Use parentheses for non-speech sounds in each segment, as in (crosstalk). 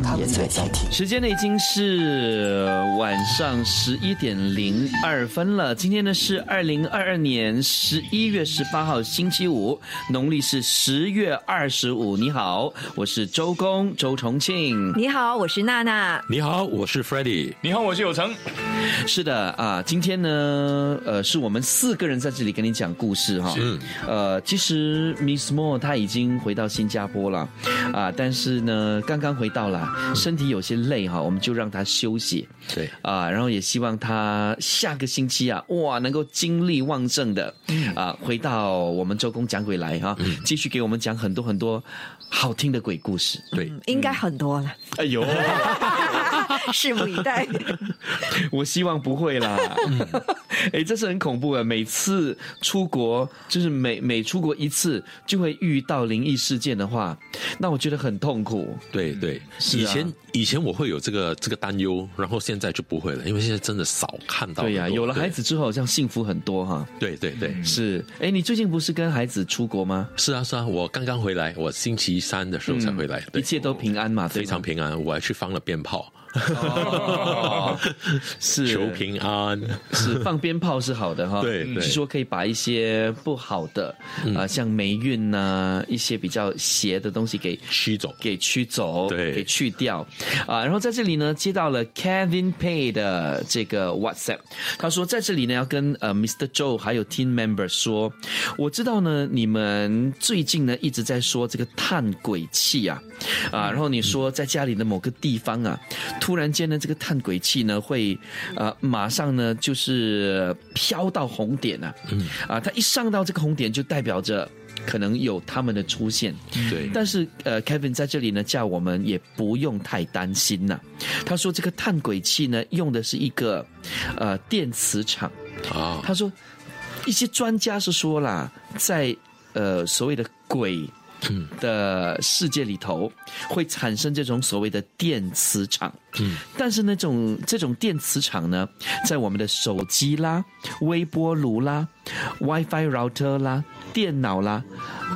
他们也在听。时间呢已经是晚上十一点零二分了。今天呢是二零二二年十一月十八号星期五，农历是十月二十五。你好，我是周公周重庆。你好，我是娜娜。你好，我是 f r e d d y 你好，我是有成。是的啊，今天呢，呃，是我们四个人在这里跟你讲故事哈。嗯。呃，其实 Miss Moore 她已经回到新加坡了，啊，但是呢，刚刚回到了，(laughs) 身体有些累哈，我们就让他休息。对。啊，然后也希望他下个星期啊，哇，能够精力旺盛的，啊，回到我们周公讲鬼来哈，继续给我们讲很多很多好听的鬼故事。对，应该很多了，哎呦，(laughs) (laughs) 拭目以待。(laughs) 我希望不会啦。(laughs) 哎，这是很恐怖的。每次出国，就是每每出国一次，就会遇到灵异事件的话，那我觉得很痛苦。对对，是啊以前以前我会有这个这个担忧，然后现在就不会了，因为现在真的少看到。对呀、有了孩子之后，好像幸福很多哈。对对对，是，哎，你最近不是跟孩子出国吗？是啊是啊，我刚刚回来，我星期三的时候才回来，对一切都平安嘛，非常平安，我还去放了鞭炮，哦。(laughs) 是。求平安。是放鞭炮是好的哈，对对。是说可以把一些不好的啊、像霉运呐、一些比较邪的东西给驱走。给驱走，对。给去掉。啊。然后在这里呢，接到了 Kevin Pay 的这个 WhatsApp，他说在这里呢要跟呃 Mr. Joe 还有 Team Member 说，我知道呢你们最近呢一直在说这个探鬼器啊啊，然后你说在家里的某个地方啊，突然间呢这个探鬼器呢会呃马上呢就是飘到红点啊，嗯啊，它一上到这个红点就代表着。可能有他们的出现，对但是呃，Kevin 在这里呢，叫我们也不用太担心呐、他说这个探鬼器呢，用的是一个呃电磁场。啊，他说一些专家是说啦，在呃所谓的鬼。的世界里头会产生这种所谓的电磁场，嗯，但是那种这种电磁场呢，在我们的手机啦、微波炉啦、WiFi router 啦、电脑啦，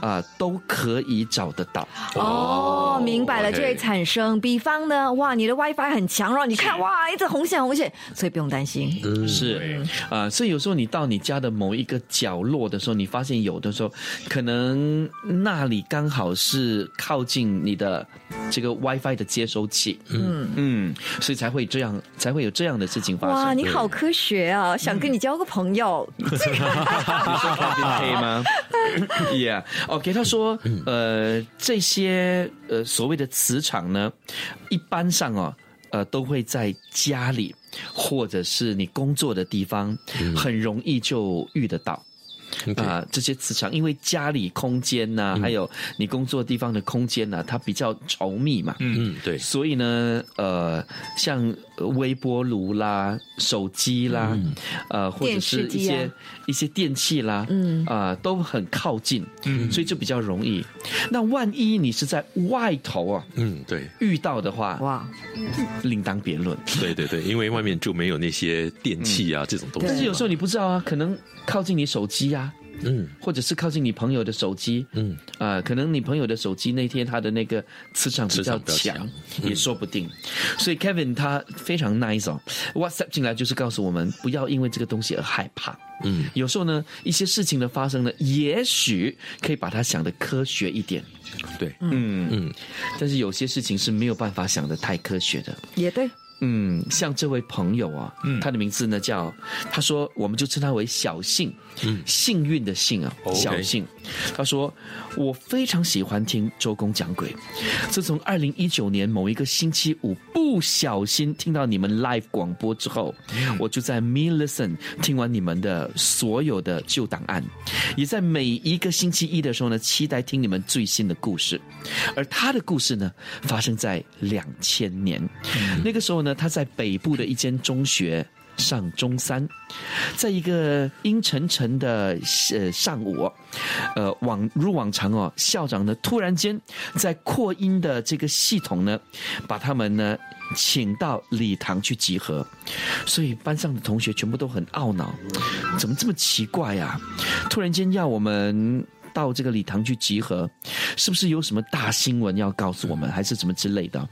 啊、都可以找得到。哦，明白了，就会产生。比方呢，哇，你的 WiFi 很强，然后你看，哇，一直红线红线，所以不用担心。是。啊、所以有时候你到你家的某一个角落的时候，你发现有的时候可能那里刚好是靠近你的这个 WiFi 的接收器，嗯。嗯，所以才会这样，才会有这样的事情发生。哇，你好科学啊！想跟你交个朋友，(laughs) 你说 Kevin K 吗 (laughs) Yeah，OK，、他说，呃，这些呃所谓的磁场呢，一般上哦，呃，都会在家里或者是你工作的地方，很容易就遇得到。啊、这些磁场，因为家里空间呐、还有你工作地方的空间呐、它比较稠密嘛，嗯，对，所以呢，呃，像呃微波炉啦、手机啦，呃，或者是一些、一些电器啦，嗯。啊、都很靠近，嗯，所以就比较容易。那万一你是在外头啊嗯，对，遇到的话，哇，另当别论。对对对，因为外面就没有那些电器啊这种东西。但是有时候你不知道啊，可能靠近你手机啊，嗯。或者是靠近你朋友的手机，嗯，啊、可能你朋友的手机那天他的那个磁场比较强。强，也说不定。所以 Kevin 他非常 nice 哦，WhatsApp 进来就是告诉我们不要因为这个东西而害怕。嗯，有时候呢，一些事情的发生呢，也许可以把它想的科学一点，对，嗯。嗯，但是有些事情是没有办法想的太科学的。也对，嗯，像这位朋友啊，他的名字呢叫，他说我们就称他为小幸，嗯，幸运的幸啊小幸。他说我非常喜欢听周公讲鬼，自从二零一九年某一个星期五不小心听到你们 live 广播之后，我就在 Me Listen 听完你们的所有的旧档案，也在每一个星期一的时候呢，期待听你们最新的故事。而他的故事呢，发生在两千年，那个时候呢，他在北部的一间中学上中三，在一个阴沉沉的呃上午，呃往如往常哦，校长呢突然间在扩音的这个系统呢，把他们呢请到礼堂去集合，所以班上的同学全部都很懊恼，怎么这么奇怪呀、突然间要我们。到这个礼堂去集合，是不是有什么大新闻要告诉我们，还是什么之类的？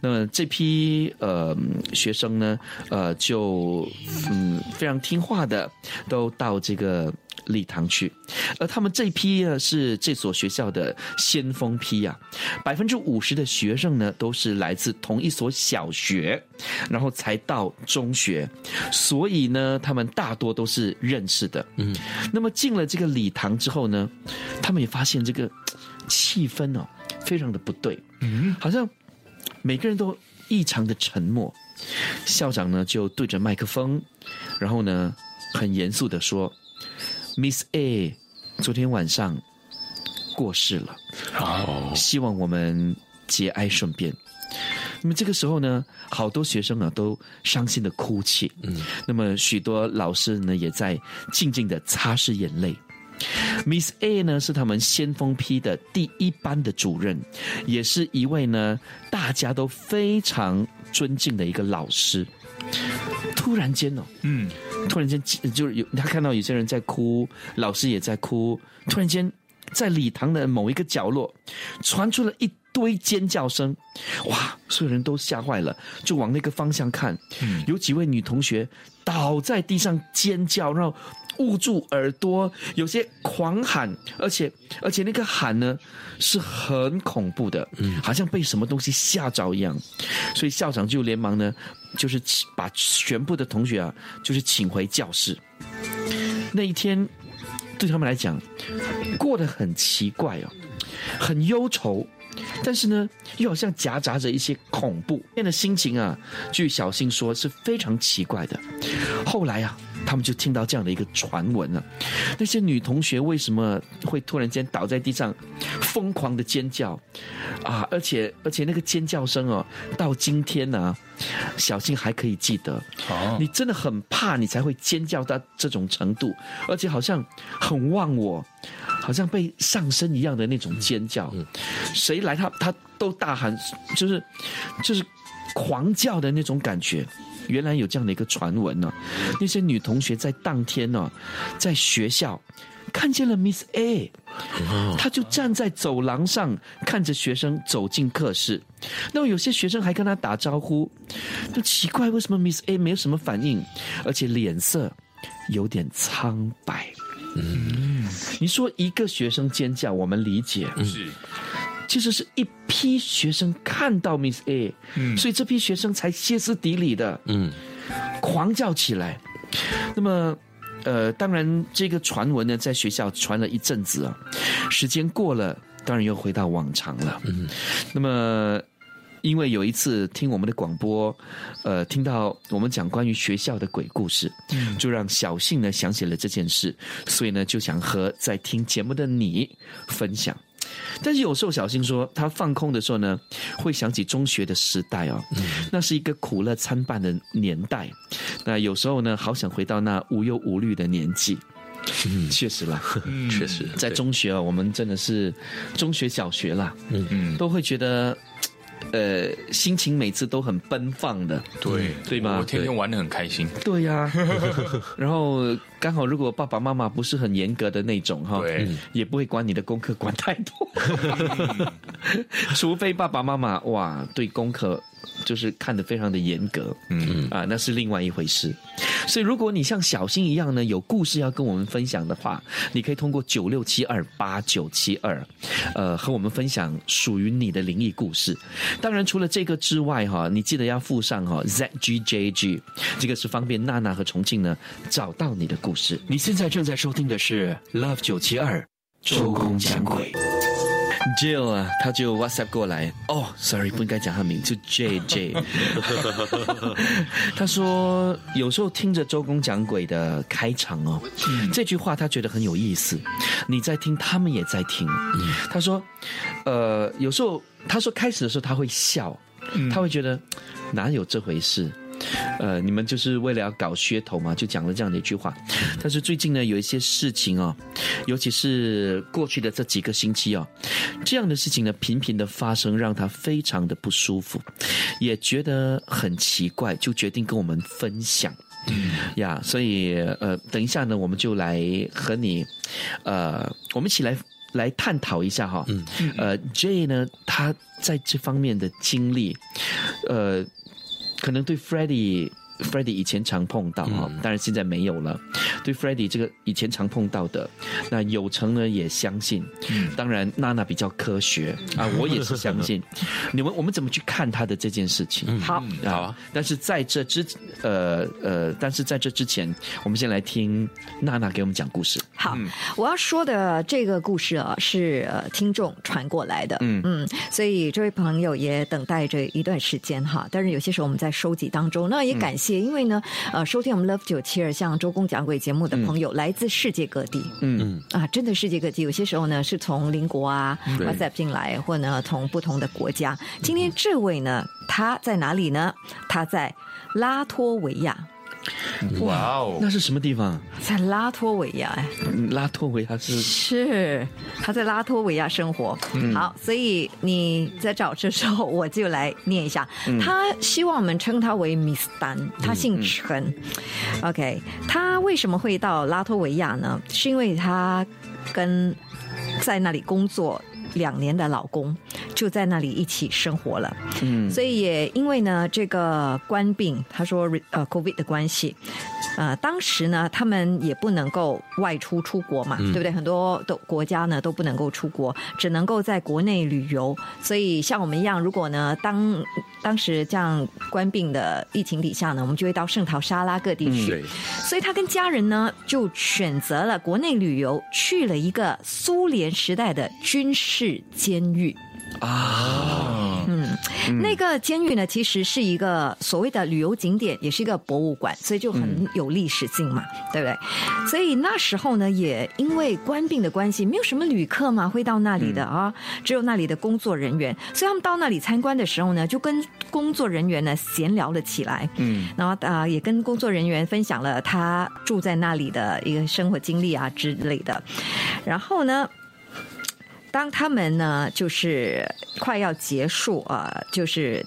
那么这批呃学生呢，呃就嗯非常听话的都到这个礼堂去，而他们这批呢是这所学校的先锋批啊，百分之五十的学生呢都是来自同一所小学，然后才到中学，所以呢他们大多都是认识的。嗯，那么进了这个礼堂之后呢，他们也发现这个气氛哦非常的不对，嗯，好像每个人都异常的沉默。校长呢就对着麦克风，然后呢很严肃的说：“Miss A，昨天晚上过世了，哦，希望我们节哀顺变。”那么这个时候呢，好多学生啊都伤心的哭泣，嗯，那么许多老师呢也在静静的擦拭眼泪。Miss A 呢是他们先锋批的第一班的主任，也是一位呢大家都非常尊敬的一个老师。突然间哦，嗯，突然间就是有他看到有些人在哭，老师也在哭。突然间，在礼堂的某一个角落，传出了一堆尖叫声，哇！所有人都吓坏了，就往那个方向看。有几位女同学倒在地上尖叫，然后捂住耳朵，有些狂喊，而且而且那个喊呢是很恐怖的，嗯，好像被什么东西吓着一样。所以校长就连忙呢，就是把全部的同学啊，就是请回教室。那一天对他们来讲过得很奇怪哦，很忧愁，但是呢，又好像夹杂着一些恐怖。变的心情啊，据小新说是非常奇怪的。后来啊，他们就听到这样的一个传闻了、那些女同学为什么会突然间倒在地上，疯狂的尖叫啊？而且而且那个尖叫声哦，到今天呢、小新还可以记得。哦，你真的很怕，你才会尖叫到这种程度，而且好像很忘我，好像被上身一样的那种尖叫。谁来他他都大喊，就是就是狂叫的那种感觉。原来有这样的一个传闻呢、那些女同学在当天呢、在学校看见了 Miss A，她就站在走廊上看着学生走进课室。那么有些学生还跟她打招呼，就奇怪为什么 Miss A 没有什么反应，而且脸色有点苍白。嗯，你说一个学生尖叫，我们理解，是，其实是一批学生看到 Miss A，、嗯所以这批学生才歇斯底里的嗯狂叫起来。那么，呃，当然这个传闻呢，在学校传了一阵子啊，时间过了，当然又回到往常了。嗯，那么。因为有一次听我们的广播，呃，听到我们讲关于学校的鬼故事，就让小信呢想起了这件事，所以呢就想和在听节目的你分享。但是有时候小新说，他放空的时候呢，会想起中学的时代哦，那是一个苦乐参半的年代。那有时候呢，好想回到那无忧无虑的年纪。嗯，确实啦，确实。在中学啊，我们真的是中学、小学啦，嗯，都会觉得，呃，心情每次都很奔放的。对。对吧我天天玩的很开心，对呀、然后刚好如果爸爸妈妈不是很严格的那种哈，也不会管你的功课管太多，(laughs) 除非爸爸妈妈哇对功课就是看得非常的严格，嗯啊，那是另外一回事。所以如果你像小新一样呢，有故事要跟我们分享的话，你可以通过九六七二八九七二，呃，和我们分享属于你的灵异故事。当然，除了这个之外哈，你记得要附上哈 ZGJG，这个是方便娜娜和重庆呢找到你的故事。你现在正在收听的是 Love 九七二周公讲鬼。Jill 啊，他就 WhatsApp 过来，哦，sorry，不应该讲他名，就 JJ。(laughs) 他说有时候听着周公讲鬼的开场哦，这句话他觉得很有意思。你在听，他们也在听。他说，呃，有时候他说开始的时候他会笑，他会觉得哪有这回事。呃，你们就是为了要搞噱头嘛，就讲了这样的一句话。但是最近呢，有一些事情哦，尤其是过去的这几个星期哦，这样的事情呢频频的发生，让他非常的不舒服，也觉得很奇怪，就决定跟我们分享。呀，所以呃，等一下呢，我们就来和你，呃，我们一起来来探讨一下哈。嗯，呃，J 呢，他在这方面的经历，呃，可能对 Freddie。Freddie 以前常碰到哈，当然现在没有了。对 Freddie 这个以前常碰到的，那有成呢也相信。当然娜娜比较科学啊，(laughs) 我也是相信。(laughs) 你们我们怎么去看他的这件事情？好，好啊。但是在这之呃呃，但是在这之前，我们先来听娜娜给我们讲故事。好，我要说的这个故事啊，是呃听众传过来的。嗯嗯，所以这位朋友也等待着一段时间哈。但是有些时候我们在收集当中，那也感谢。因为呢，呃，收听我们 Love 九七二像周公讲鬼节目的朋友来自世界各地，嗯啊，真的世界各地，有些时候呢是从邻国啊 WhatsApp 进来，或呢从不同的国家。今天这位呢，他在哪里呢？他在拉脱维亚。哇哦，那是什么地方？在拉脱维亚哎，拉脱维亚是是他在拉脱维亚生活。嗯好，所以你在找的时候，我就来念一下。他希望我们称他为 Miss 丹，他姓陈。OK，他为什么会到拉脱维亚呢？是因为他跟在那里工作。两年的老公就在那里一起生活了，嗯，所以也因为呢这个官病，他说呃 COVID 的关系，呃，当时呢他们也不能够外出出国嘛，对不对？很多的国家呢都不能够出国，只能够在国内旅游。所以像我们一样，如果呢当当时这样关病的疫情底下呢，我们就会到圣淘沙拉各地去。所以他跟家人呢就选择了国内旅游，去了一个苏联时代的军事。监狱啊，嗯，那个监狱呢，其实是一个所谓的旅游景点，也是一个博物馆，所以就很有历史性嘛，对不对？所以那时候呢，也因为官病的关系，没有什么旅客嘛会到那里的啊，只有那里的工作人员。所以他们到那里参观的时候呢，就跟工作人员呢闲聊了起来，嗯，然后啊也跟工作人员分享了他住在那里的一个生活经历啊之类的，然后呢。当他们呢，就是快要结束啊，就是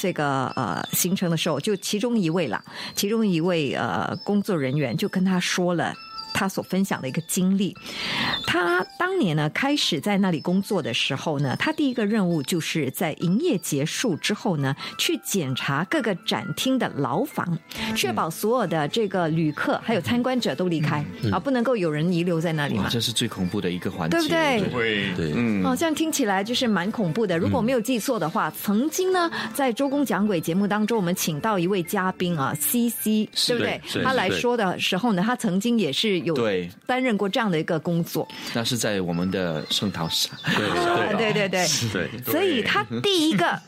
这个呃行程的时候，就其中一位了，其中一位呃工作人员就跟他说了。他所分享的一个经历，他当年呢开始在那里工作的时候呢，他第一个任务就是在营业结束之后呢，去检查各个展厅的牢房，确保所有的这个旅客还有参观者都离开啊，不能够有人遗留在那里嘛。这是最恐怖的一个环节，对不对？对对，嗯，哦，这样听起来就是蛮恐怖的。如果没有记错的话，曾经呢在周公讲鬼节目当中，我们请到一位嘉宾啊，C C，对不对？他来说的时候呢，他曾经也是。有对。担任过这样的一个工作，那是在我们的圣淘沙，对对。对对，所以他第一个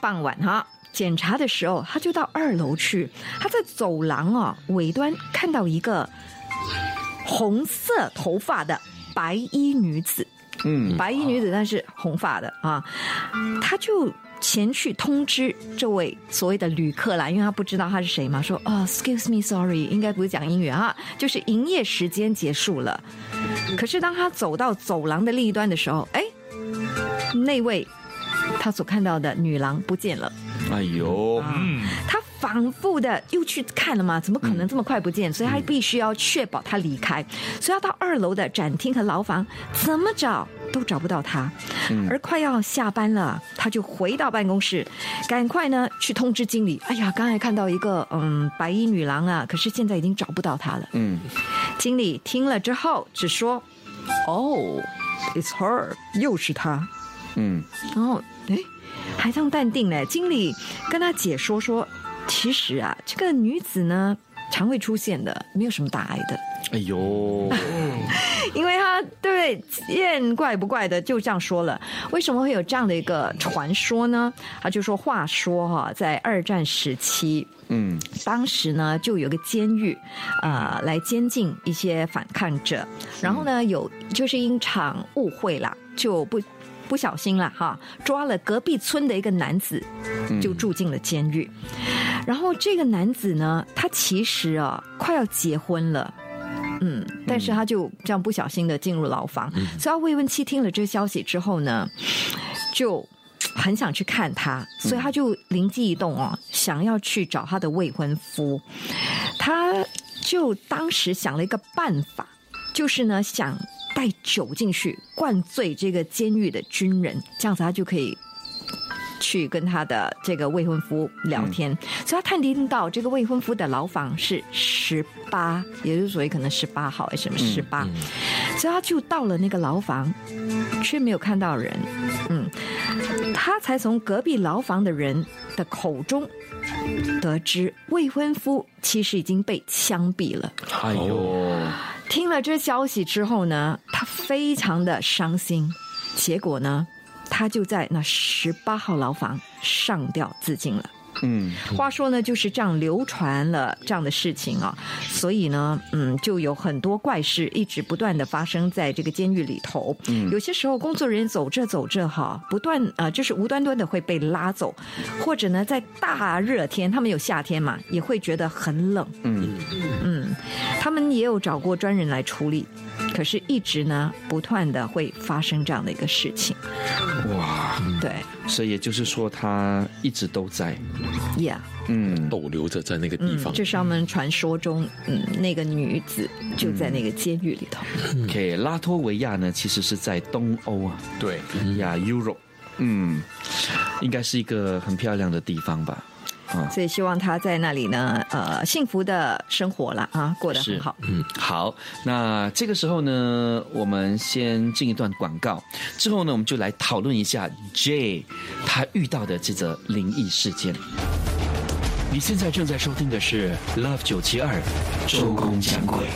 傍晚哈检查的时候，他就到二楼去，他在走廊啊尾端看到一个红色头发的白衣女子，嗯，白衣女子但是红发的啊，他就。前去通知这位所谓的旅客啦，因为他不知道他是谁嘛，说啊，excuse me，sorry，应该不是讲英语啊，就是营业时间结束了。可是当他走到走廊的另一端的时候，哎，那位他所看到的女郎不见了。哎呦，他反复的又去看了嘛，怎么可能这么快不见？所以他必须要确保他离开，所以要到二楼的展厅和牢房，怎么找？都找不到他，而快要下班了，他就回到办公室，赶快呢去通知经理。哎呀，刚才看到一个嗯白衣女郎啊，可是现在已经找不到她了。嗯，经理听了之后只说：“哦，it's her，又是她。”嗯，然后哎还这样淡定呢。经理跟他解说说：“其实啊，这个女子呢常会出现的，没有什么大碍的。”哎呦，(laughs) 因为她对不对？见怪不怪的，就这样说了。为什么会有这样的一个传说呢？他就说：话说哈，在二战时期，嗯，当时呢就有个监狱，啊，来监禁一些反抗者。然后呢，有就是因场误会啦，就不不小心了哈，抓了隔壁村的一个男子，就住进了监狱。然后这个男子呢，他其实啊快要结婚了。嗯，但是他就这样不小心的进入牢房，所以他未婚妻听了这消息之后呢，就很想去看他，所以他就灵机一动哦，想要去找他的未婚夫。他就当时想了一个办法，就是呢想带酒进去灌醉这个监狱的军人，这样子他就可以。去跟他的这个未婚夫聊天，所以他探听到这个未婚夫的牢房是十八，也就是所谓可能十八号还是什么十八，所以他就到了那个牢房，却没有看到人。嗯，他才从隔壁牢房的人的口中得知，未婚夫其实已经被枪毙了。哎呦，听了这消息之后呢，他非常的伤心。结果呢？他就在那十八号牢房上吊自尽了。嗯，话说呢，就是这样流传了这样的事情啊，所以呢，嗯，就有很多怪事一直不断的发生在这个监狱里头。嗯，有些时候工作人员走着走着哈，不断啊，就是无端端的会被拉走，或者呢，在大热天，他们有夏天嘛，也会觉得很冷。嗯嗯，他们也有找过专人来处理。可是，一直呢，不断的会发生这样的一个事情。哇，对，所以也就是说，他一直都在，Yeah，嗯，逗留着在那个地方。这是他们传说中，嗯，那个女子就在那个监狱里头。OK，拉脱维亚呢，其实是在东欧啊，对。呀，Europe，嗯，应该是一个很漂亮的地方吧。所以希望他在那里呢，呃，幸福的生活了啊，过得很好。嗯，好。那这个时候呢，我们先进一段广告，之后呢，我们就来讨论一下 J 他遇到的这则灵异事件。你现在正在收听的是 Love 九七二周公讲鬼。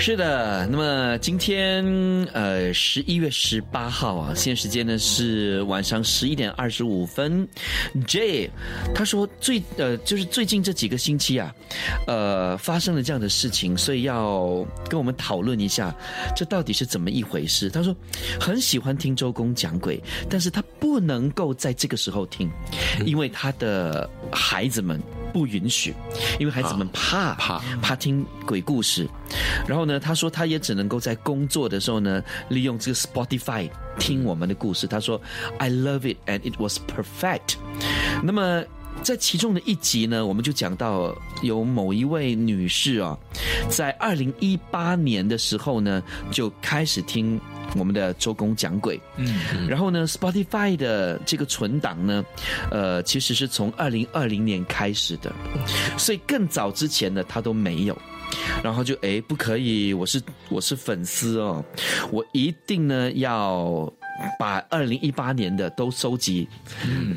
是的，那么今天呃十一月十八号啊，现在时间呢是晚上十一点二十五分。J 他说最呃就是最近这几个星期啊，呃发生了这样的事情，所以要跟我们讨论一下，这到底是怎么一回事？他说很喜欢听周公讲鬼，但是他不能够在这个时候听，因为他的孩子们。不允许，因为孩子们怕怕怕听鬼故事。然后呢，他说他也只能够在工作的时候呢，利用这个 Spotify 听我们的故事。他说，I love it and it was perfect。那么在其中的一集呢，我们就讲到有某一位女士啊，在二零一八年的时候呢，就开始听。我们的周公讲鬼，嗯，然后呢，Spotify 的这个存档呢，呃，其实是从二零二零年开始的，所以更早之前呢，他都没有，然后就哎，不可以，我是我是粉丝哦，我一定呢要。把二零一八年的都收集，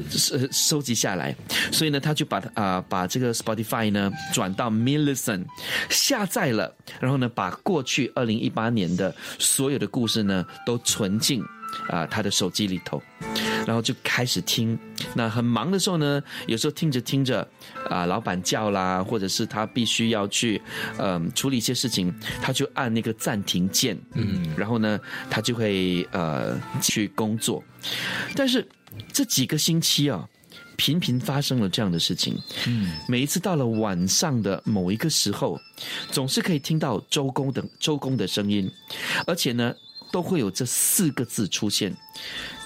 收收集下来，所以呢，他就把啊把这个 Spotify 呢转到 m i l l i c e n 下载了，然后呢，把过去二零一八年的所有的故事呢都存进。啊，他的手机里头，然后就开始听。那很忙的时候呢，有时候听着听着，啊，老板叫啦，或者是他必须要去，嗯，处理一些事情，他就按那个暂停键，嗯，然后呢，他就会呃去工作。但是这几个星期啊，频频发生了这样的事情，嗯，每一次到了晚上的某一个时候，总是可以听到周公的周公的声音，而且呢。都会有这四个字出现，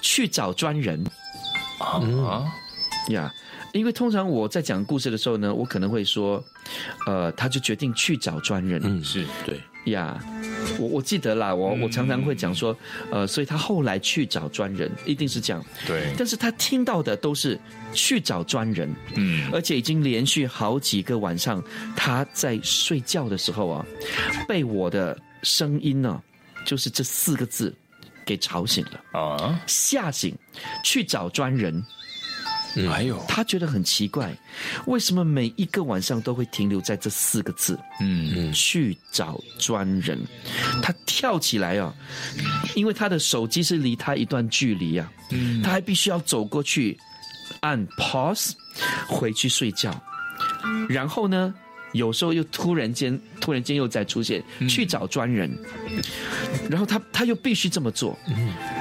去找专人啊呀！因为通常我在讲故事的时候呢，我可能会说，呃，他就决定去找专人。嗯，是对呀。我我记得啦，我我常常会讲说，呃，所以他后来去找专人，一定是这样。对，但是他听到的都是去找专人，嗯，而且已经连续好几个晚上，他在睡觉的时候啊，被我的声音呢。就是这四个字，给吵醒了啊！吓醒，去找专人。哎呦，他觉得很奇怪，为什么每一个晚上都会停留在这四个字？嗯嗯，去找专人。他跳起来啊，因为他的手机是离他一段距离啊，嗯，他还必须要走过去按 pause，回去睡觉。然后呢，有时候又突然间突然间又再出现，去找专人，然后他他又必须这么做，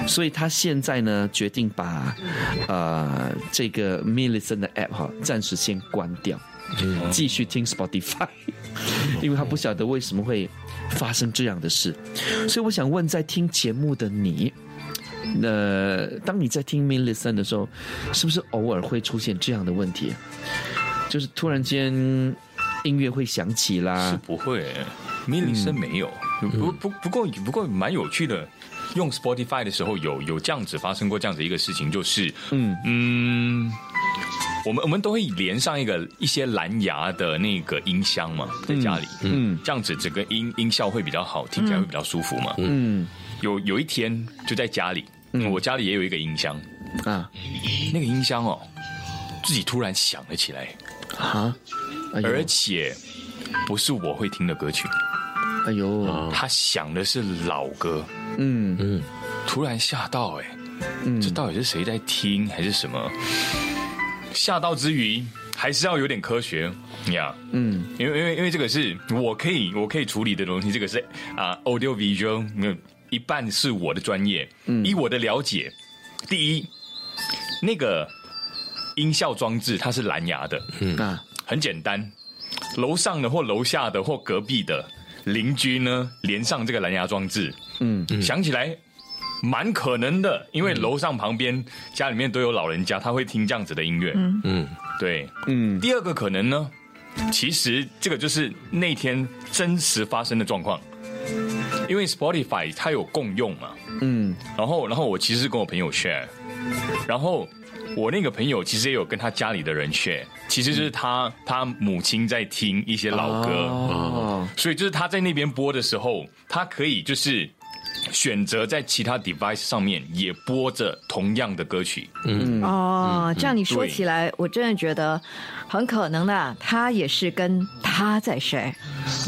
所以他现在呢决定把呃这个 m i l l i c e n 的 app 哈暂时先关掉，继续听 Spotify，(laughs) 因为他不晓得为什么会发生这样的事，所以我想问，在听节目的你。那当你在听 m i l l i c e n 的时候，是不是偶尔会出现这样的问题？就是突然间音乐会响起啦。是，不会。米里森没有，不不不过不过蛮有趣的。用 Spotify 的时候有有这样子发生过这样子一个事情，就是嗯。嗯，我们我们都会连上一个一些蓝牙的那个音箱嘛，在家里，嗯。这样子整个音音效会比较好，听起来会比较舒服嘛。嗯。有有一天就在家里，嗯。我家里也有一个音箱，啊。那个音箱哦，自己突然响了起来，啊，哎而且不是我会听的歌曲，哎呦，他想的是老歌，嗯。嗯。突然吓到哎、嗯。这到底是谁在听还是什么？吓到之余，还是要有点科学呀。嗯。因为因为因为这个是我可以我可以处理的东西，这个是啊、audio visual 没有一半是我的专业。嗯。以我的了解，第一，那个音效装置它是蓝牙的，啊很简单，楼上的或楼下的或隔壁的邻居呢，连上这个蓝牙装置，嗯。想起来蛮可能的，因为楼上旁边家里面都有老人家，他会听这样子的音乐。嗯。嗯，对。嗯。第二个可能呢，其实这个就是那天真实发生的状况，因为 Spotify 它有共用嘛，嗯。然后然后我其实跟我朋友 share，然后我那个朋友其实也有跟他家里的人 share，其实就是他他母亲在听一些老歌。哦所以就是他在那边播的时候，他可以就是选择在其他 device 上面也播着同样的歌曲。嗯。哦，这样你说起来，我真的觉得很可能的，他也是跟他在 share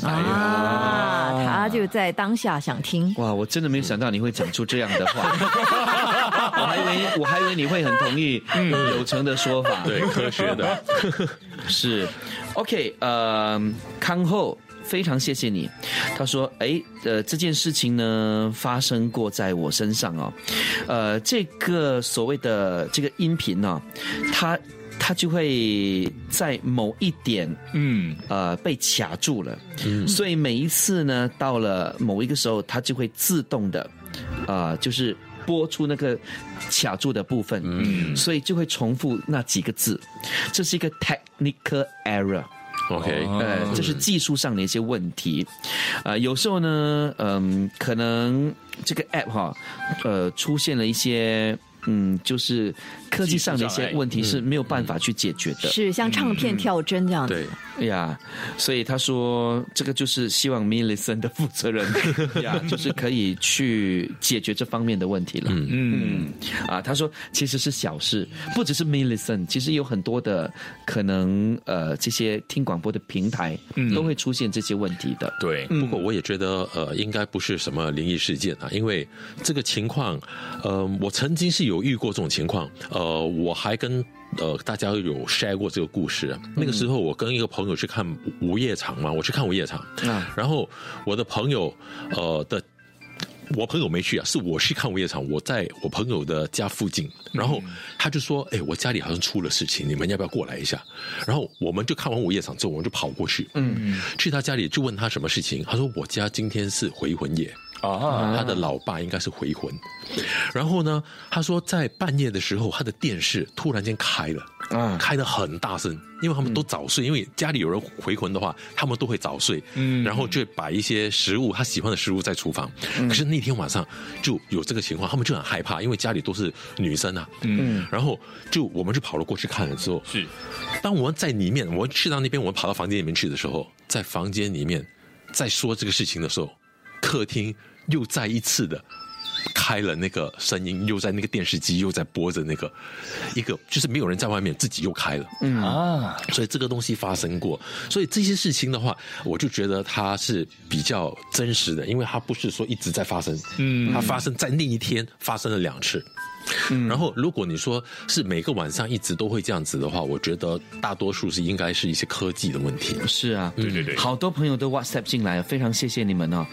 啊，他就在当下想听。哇，我真的没想到你会讲出这样的话，(laughs) 我还以为我还以为你会很同意有成的说法，对，科学的，(laughs) 是，OK，呃，康后非常谢谢你。他说，哎，呃，这件事情呢发生过在我身上哦，呃，这个所谓的这个音频呢、它它就会在某一点嗯，呃被卡住了，所以每一次呢，到了某一个时候，它就会自动的，啊、就是播出那个卡住的部分，嗯，所以就会重复那几个字，这是一个 technical error。OK，呃，这是技术上的一些问题，呃，有时候呢，嗯、可能这个 app 哈，呃，出现了一些，嗯，就是科技上的一些问题是没有办法去解决的。是像唱片跳针这样子对，哎呀，所以他说这个就是希望 Millicent 的负责人 (laughs) 呀，就是可以去解决这方面的问题了。嗯嗯啊，他说其实是小事，不只是 Millicent，其实有很多的可能呃这些听广播的平台都会出现这些问题的。对，不过我也觉得，呃，应该不是什么灵异事件啊，因为这个情况，呃，我曾经是有遇过这种情况，呃，我还跟呃大家有 share 过这个故事。那个时候，我跟一个朋友去看午夜场嘛，我去看午夜场，啊然后我的朋友，呃的。我朋友没去啊，是我去看午夜场。我在我朋友的家附近，然后他就说：“哎、我家里好像出了事情，你们要不要过来一下？”然后我们就看完午夜场之后，我们就跑过去，嗯，去他家里就问他什么事情。他说：“我家今天是回魂夜。”啊，他的老爸应该是回魂，然后呢，他说在半夜的时候，他的电视突然间开了，啊。开得很大声，因为他们都早睡，因为家里有人回魂的话，他们都会早睡，嗯，然后就摆一些食物，他喜欢的食物在厨房。可是那天晚上就有这个情况，他们就很害怕，因为家里都是女生啊，嗯，然后就我们就跑了过去看了之后，是。当我们在里面，我们去到那边，我们跑到房间里面去的时候，在房间里面在说这个事情的时候，客厅又再一次的开了那个声音，又在那个电视机又在播着那个一个，就是没有人在外面，自己又开了，嗯。啊，所以这个东西发生过，所以这些事情的话，我就觉得它是比较真实的，因为它不是说一直在发生，嗯，它发生在那一天发生了两次，然后，如果你说是每个晚上一直都会这样子的话，我觉得大多数是应该是一些科技的问题。是啊，对对对好多朋友都 WhatsApp 进来，非常谢谢你们哦。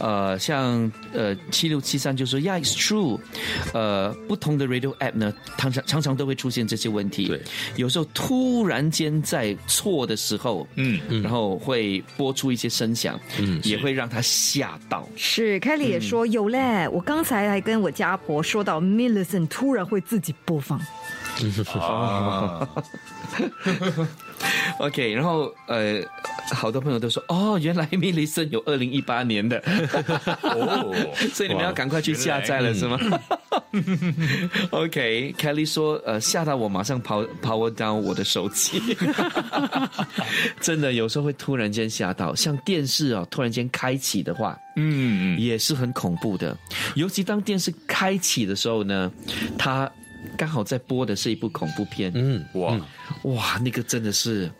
呃，像呃七六七三就说，Yeah, it's true。呃，不同的 radio app 呢，常常常常都会出现这些问题。对，有时候突然间在错的时候，嗯嗯，然后会播出一些声响，嗯，也会让他吓到。是 Kelly 也说、有嘞，我刚才还跟我家婆说到突然会自己播放。(laughs) OK，然后呃，好多朋友都说，哦，原来 c e n 有二零一八年的，哦，(laughs) 所以你们要赶快去下载了，是吗？(laughs) OK，Kelly 说，呃，吓到我，马上 power power down 我的手机。真的，有时候会突然间吓到，像电视啊，突然间开启的话，嗯嗯，也是很恐怖的。尤其当电视开启的时候呢，它刚好在播的是一部恐怖片，嗯，哇，哇，那个真的是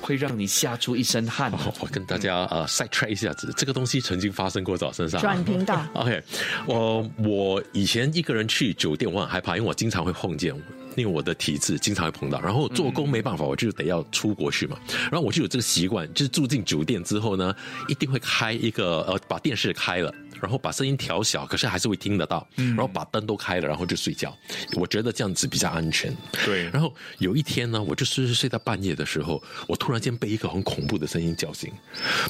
会让你吓出一身汗。好，我跟大家呃 side track 一下子，这个东西曾经发生过在我身上。转频道 (laughs) OK，我我以前一个人去酒店，我很害怕，因为我经常会碰见，因为我的体质经常会碰到。然后做工没办法，我就得要出国去嘛。然后我就有这个习惯，就是住进酒店之后呢，一定会开一个呃，把电视开了。然后把声音调小，可是还是会听得到。嗯然后把灯都开了，然后就睡觉。我觉得这样子比较安全。对然后有一天呢，我就是睡到半夜的时候，我突然间被一个很恐怖的声音叫醒，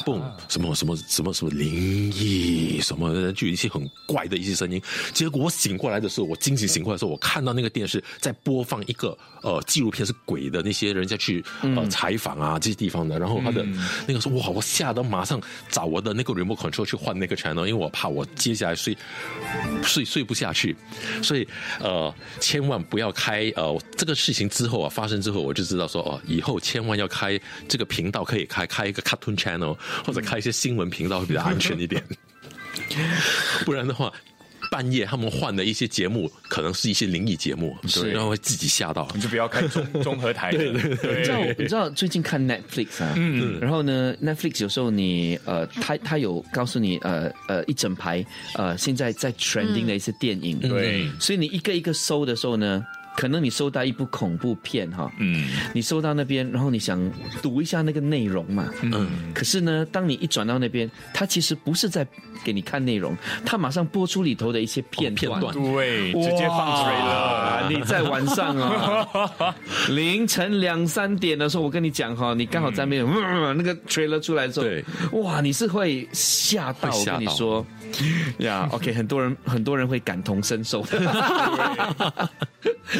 嘣，什么什么什么什么灵异什么，就有一些很怪的一些声音。结果我醒过来的时候，我惊醒醒过来的时候，我看到那个电视在播放一个呃纪录片，是鬼的那些人家去呃采访啊这些地方的。然后他的那个时候，哇，我吓得马上找我的那个 remote control 去换那个 channel，因为我怕我接下来睡睡睡不下去，所以呃，千万不要开呃这个事情之后啊发生之后，我就知道说哦，以后千万要开这个频道可以开开一个 cartoon channel 或者开一些新闻频道会比较安全一点，(laughs) 不然的话。半夜他们换的一些节目，可能是一些灵异节目，对然后会自己吓到。你就不要看综综合台对，对对。你知道，你知道最近看 Netflix 啊，嗯，然后呢，Netflix 有时候你呃，他他有告诉你呃呃一整排呃现在在 trending 的一些电影，对。所以你一个一个搜的时候呢。可能你收到一部恐怖片哈，嗯，你收到那边，然后你想读一下那个内容嘛，嗯，可是呢，当你一转到那边，它其实不是在给你看内容，它马上播出里头的一些片片段。对，直接放水了，哇你在晚上啊，(laughs) 凌晨两三点的时候，我跟你讲哈，你刚好在那边，嗯。那个 trailer 出来的时候，对，哇，你是会吓到，我会吓到。跟你说，(laughs) 呀，OK，很多人很多人会感同身受。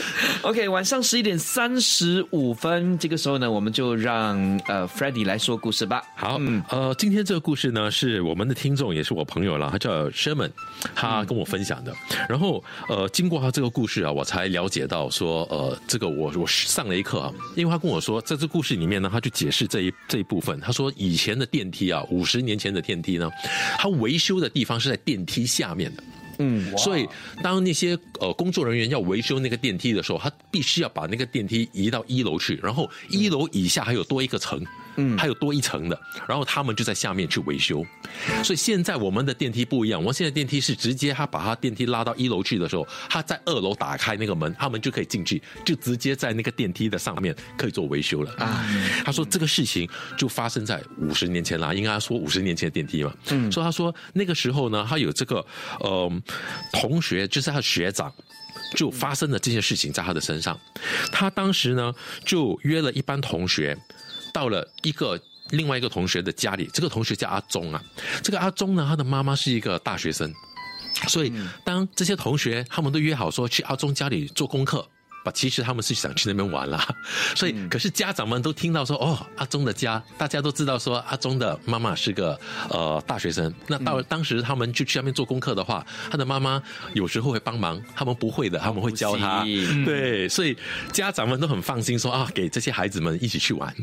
(laughs) OK，晚上十一点三十五分，这个时候呢，我们就让呃 f r e d d y 来说故事吧。好，呃，今天这个故事呢，是我们的听众，也是我朋友了，他叫 Sherman，他跟我分享的。然后，呃，经过他这个故事啊，我才了解到说，呃，这个我我上了一课啊，因为他跟我说，在这故事里面呢，他就解释这一这一部分。他说，以前的电梯啊，五十年前的电梯呢，它维修的地方是在电梯下面的。嗯，所以当那些呃工作人员要维修那个电梯的时候，他必须要把那个电梯移到一楼去，然后一楼以下还有多一个层。嗯，还有多一层的，然后他们就在下面去维修。所以现在我们的电梯不一样，我们现在电梯是直接他把他电梯拉到一楼去的时候，他在二楼打开那个门，他们就可以进去，就直接在那个电梯的上面可以做维修了啊。他说这个事情就发生在五十年前啦，应该说五十年前的电梯嘛。嗯，所以他说那个时候呢，他有这个呃同学，就是他的学长。就发生了这件事情在他的身上，他当时呢就约了一班同学，到了一个另外一个同学的家里，这个同学叫阿忠啊，这个阿忠呢，他的妈妈是一个大学生，所以当这些同学他们都约好说去阿忠家里做功课。吧，其实他们是想去那边玩啦，(laughs) 所以可是家长们都听到说，哦，阿忠的家，大家都知道说阿忠的妈妈是个呃大学生，那到当时他们就去那边做功课的话，他的妈妈有时候会帮忙，他们不会的，他们会教他，对，所以家长们都很放心说啊，给这些孩子们一起去玩，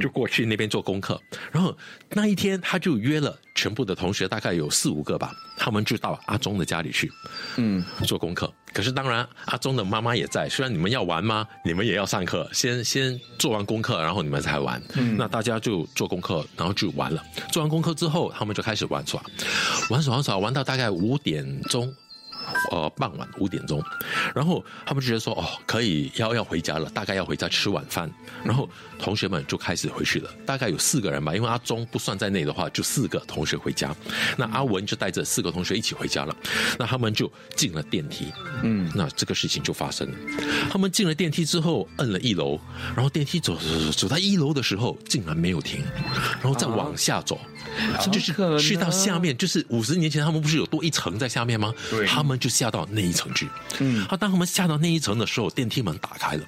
就过去那边做功课，然后那一天他就约了全部的同学，大概有四五个吧，他们就到阿忠的家里去，嗯，做功课。可是当然，阿忠的妈妈也在。虽然你们要玩吗？你们也要上课，先先做完功课，然后你们才玩。那大家就做功课，然后就玩了。做完功课之后，他们就开始玩耍，玩耍玩耍，玩到大概五点钟，呃傍晚五点钟，然后他们就觉得说哦可以要要回家了，大概要回家吃晚饭，然后同学们就开始回去了，大概有四个人吧，因为阿忠不算在内的话，就四个同学回家，那阿文就带着四个同学一起回家了，那他们就进了电梯，嗯，那这个事情就发生了，他们进了电梯之后摁了一楼，然后电梯走走走走到一楼的时候竟然没有停，然后再往下走。这就是去到下面，就是五十年前他们不是有多一层在下面吗？对他们就下到那一层去。嗯，好，当他们下到那一层的时候，电梯门打开了。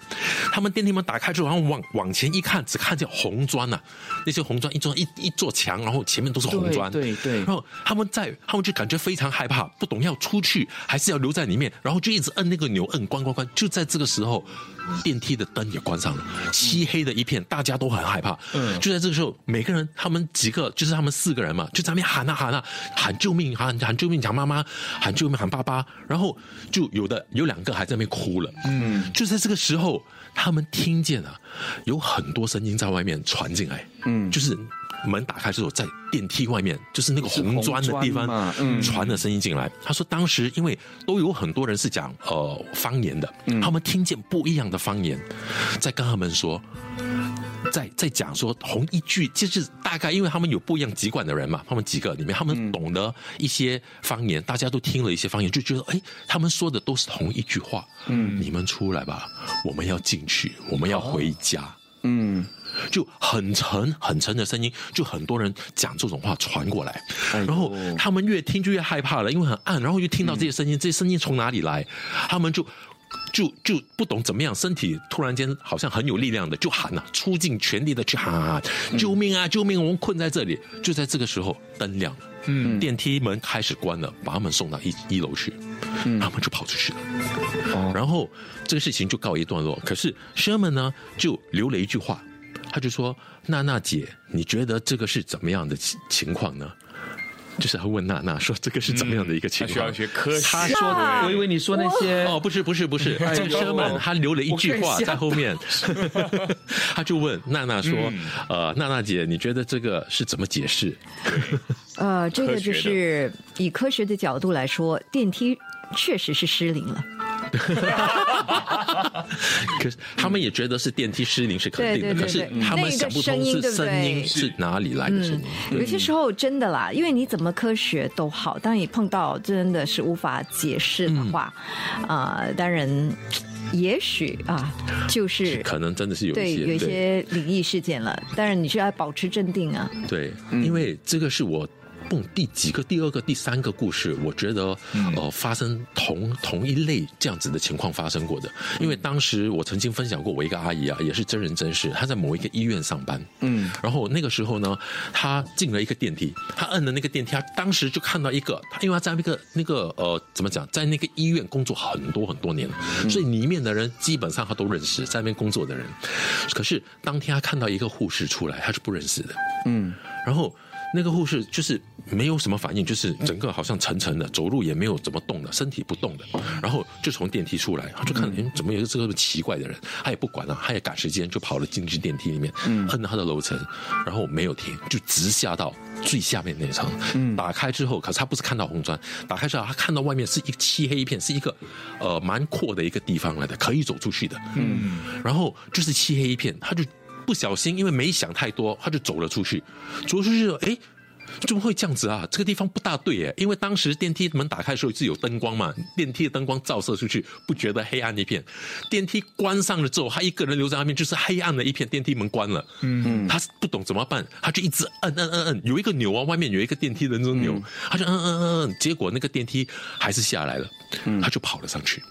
他们电梯门打开之后，然后往往前一看，只看见红砖呐、那些红砖一砖一一座墙，然后前面都是红砖。对对对然后他们在，他们就感觉非常害怕，不懂要出去还是要留在里面，然后就一直摁那个钮，摁关关关。就在这个时候，电梯的灯也关上了，漆黑的一片，大家都很害怕。嗯，就在这个时候，每个人他们几个就是他们四个人嘛，就在那边喊啊喊啊，喊救命，喊喊救命，喊妈妈，喊救命，喊爸爸。然后就有的有两个还在那边哭了。嗯，就在这个时候，他们听见了有很多声音在外面传进来。嗯，就是。门打开之后，在电梯外面，就是那个红砖的地方传的声音进来。他说，当时因为都有很多人是讲呃方言的，他们听见不一样的方言，在跟他们说。在在讲说同一句，就是大概因为他们有不一样籍贯的人嘛，他们几个里面他们懂得一些方言，大家都听了一些方言，就觉得哎，他们说的都是同一句话。嗯，你们出来吧，我们要进去，我们要回家。嗯，就很沉很沉的声音，就很多人讲这种话传过来，哎然后他们越听就越害怕了，因为很暗，然后就听到这些声音，这些声音从哪里来？他们就。就就不懂怎么样，身体突然间好像很有力量的就喊呐、出尽全力的去喊啊，救命啊，救命！我们困在这里。就在这个时候，灯亮了，嗯，电梯门开始关了，把他们送到一一楼去，他们就跑出去了。哦然后这个事情就告一段落。可是 Sherman 呢，就留了一句话，他就说：“娜娜姐，你觉得这个是怎么样的情情况呢？”就是他问娜娜说：“这个是怎么样的一个情况？”他需要学科学。他说啊的，我以为你说那些哦，不是不是不是，这个 Sherman 他留了一句话在后面，(laughs) 他就问娜娜说：“呃，娜娜姐，你觉得这个是怎么解释 (laughs) 呃，这个就是以科学的角度来说，电梯确实是失灵了。？” (laughs) 可是他们也觉得是电梯失灵是肯定的，对对对可是他们那个想不通声音对不是声音是哪里来的声音。有些时候真的啦，因为你怎么科学都好，当你碰到真的是无法解释的话，啊、当然，也许啊，就是可能真的是有些有一些灵异事件了，但是你是要保持镇定啊。对，因为这个是我。蹦第几个、第二个、第三个故事，我觉得呃发生同同一类这样子的情况发生过的。因为当时我曾经分享过，我一个阿姨啊，也是真人真事，她在某一个医院上班，嗯，然后那个时候呢，她进了一个电梯，她摁了那个电梯，她当时就看到一个，她因为她在那个那个呃怎么讲，在那个医院工作很多很多年了，所以里面的人基本上她都认识，在那边工作的人。可是当天她看到一个护士出来，她是不认识的，嗯，然后。那个护士就是没有什么反应，就是整个好像沉沉的，走路也没有怎么动的，身体不动的。然后就从电梯出来，他就看，哎，怎么有这个奇怪的人？他也不管了，他也赶时间就跑了进去电梯里面，摁了他的楼层，然后没有停，就直下到最下面那层。打开之后，可是他不是看到红砖，打开之后他看到外面是一个漆黑一片，是一个呃蛮阔的一个地方来的，可以走出去的。嗯，然后就是漆黑一片，他就。不小心，因为没想太多，他就走了出去。走出去了，哎，怎么会这样子啊？这个地方不大对耶，因为当时电梯门打开的时候是有灯光嘛，电梯的灯光照射出去，不觉得黑暗一片。电梯关上了之后，他一个人留在那边，就是黑暗的一片。电梯门关了，嗯，他不懂怎么办，他就一直摁摁摁摁，有一个钮啊，外面有一个电梯的那种钮，他就摁摁摁摁，结果那个电梯还是下来了，他就跑了上去。